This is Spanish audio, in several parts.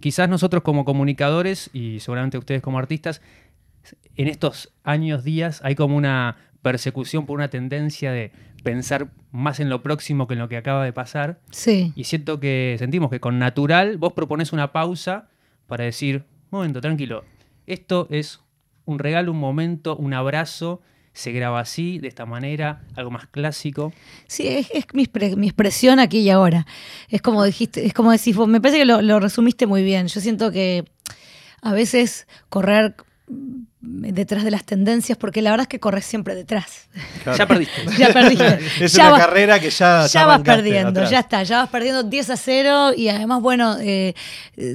quizás nosotros como comunicadores y seguramente ustedes como artistas, en estos años, días, hay como una persecución por una tendencia de pensar más en lo próximo que en lo que acaba de pasar. Sí. Y siento que sentimos que con natural vos propones una pausa para decir, momento, tranquilo, esto es un regalo, un momento, un abrazo, se graba así, de esta manera, algo más clásico. Sí, es, es mi, expre- mi expresión aquí y ahora. Es como dijiste, es como decís vos, me parece que lo, lo resumiste muy bien. Yo siento que a veces correr detrás de las tendencias, porque la verdad es que corres siempre detrás. Ya perdiste. Ya perdiste. Es ya una vas- carrera que ya. ya vas arrancaste perdiendo, atrás. ya está, ya vas perdiendo 10 a 0 y además, bueno, eh,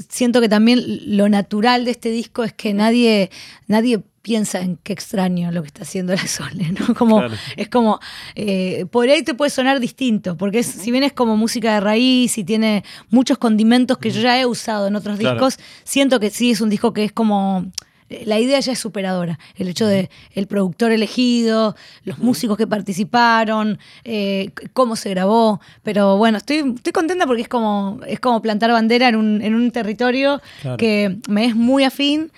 siento que también lo natural de este disco es que nadie, nadie piensa en qué extraño lo que está haciendo la Sole, ¿no? Como, Claro. Es como, eh, por ahí te puede sonar distinto, porque es- si bien es como música de raíz y tiene muchos condimentos que yo ya he usado en otros Claro. discos, siento que sí es un disco que es como la idea ya es superadora. El hecho de el productor elegido, los músicos que participaron, eh, cómo se grabó. Pero bueno, estoy, estoy contenta porque es como, es como plantar bandera en un, en un territorio Claro. que me es muy afín,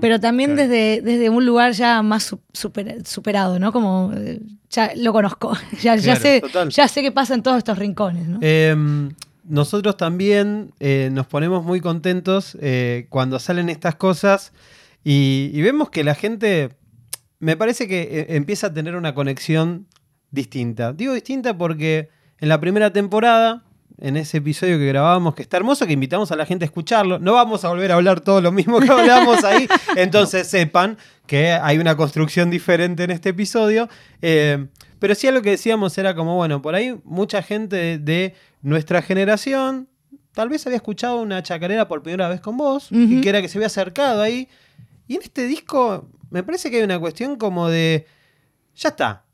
pero también claro. desde, desde un lugar ya más su- super- superado, ¿no? Como ya lo conozco, ya, sé, total. ya sé qué pasa en todos estos rincones, ¿no? Em, nosotros también eh, nos ponemos muy contentos eh, cuando salen estas cosas y, y vemos que la gente, me parece que eh, empieza a tener una conexión distinta. Digo distinta porque en la primera temporada, en ese episodio que grabamos, que está hermoso, que invitamos a la gente a escucharlo, no vamos a volver a hablar todo lo mismo que hablamos ahí, entonces sepan que hay una construcción diferente en este episodio. Eh, pero sí, lo que decíamos era como, bueno, por ahí mucha gente de, de nuestra generación tal vez había escuchado una chacarera por primera vez con vos y que era que se había acercado ahí. Y en este disco me parece que hay una cuestión como de, ya está,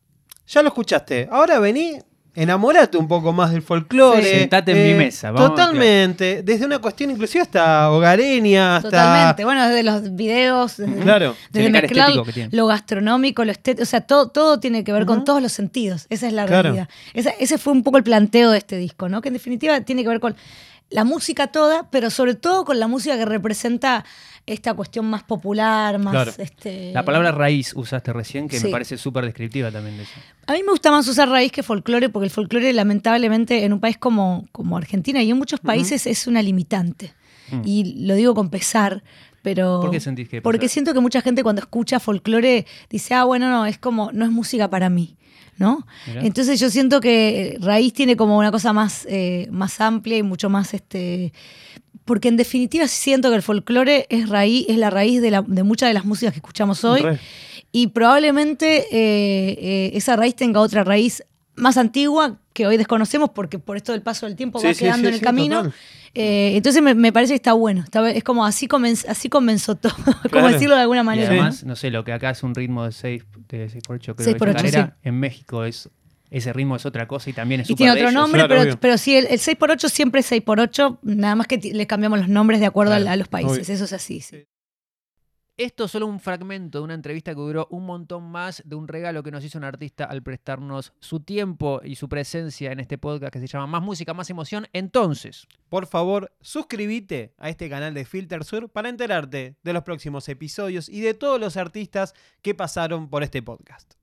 ya lo escuchaste, ahora vení, enamorate un poco más del folclore. Sí. Sentate en mi mesa, vamos, totalmente, desde una cuestión inclusive hasta hogareña, hasta... Totalmente. Bueno, desde los videos, desde, Claro. desde mezclar estético que tiene. lo gastronómico, lo estético, o sea, todo, todo tiene que ver con todos los sentidos. Esa es la Claro. realidad. Esa- ese fue un poco el planteo de este disco, ¿no? Que en definitiva tiene que ver con la música toda, pero sobre todo con la música que representa esta cuestión más popular, más Claro. este. La palabra raíz usaste recién, que Sí. me parece súper descriptiva también de eso. A mí me gusta más usar raíz que folclore, porque el folclore, lamentablemente, en un país como, como Argentina y en muchos países es una limitante. Mm. Y lo digo con pesar, pero. ¿Por qué sentís que Porque siento que mucha gente cuando escucha folclore dice, ah, bueno, no, es como, no es música para mí. ¿No? Mirá. Entonces yo siento que raíz tiene como una cosa más, eh, más amplia y mucho más este. Porque en definitiva siento que el folclore es raíz, es la raíz de, la- de muchas de las músicas que escuchamos hoy. Re. Y probablemente eh, eh, esa raíz tenga otra raíz más antigua que hoy desconocemos porque por esto del paso del tiempo Sí, va sí, quedando sí, en el sí, camino. Eh, entonces me, me parece que está bueno. Está- es como así, comenz- así comenzó todo, como decirlo de alguna Y manera. además, no sé, lo que acá es un ritmo de 6 de 6 por 8 creo 6 que por ocho, manera, sí. en México es ese ritmo es otra cosa y también es Y tiene otro nombre, claro, pero, pero sí, el, el 6x8 siempre es 6x8, nada más que le cambiamos los nombres de acuerdo a- los países. obvio. Eso es así, sí. Esto es solo un fragmento de una entrevista que duró un montón más de un regalo que nos hizo un artista al prestarnos su tiempo y su presencia en este podcast que se llama Más Música, Más Emoción. Entonces, Por favor, suscríbete a este canal de Filter Sur para enterarte de los próximos episodios y de todos los artistas que pasaron por este podcast.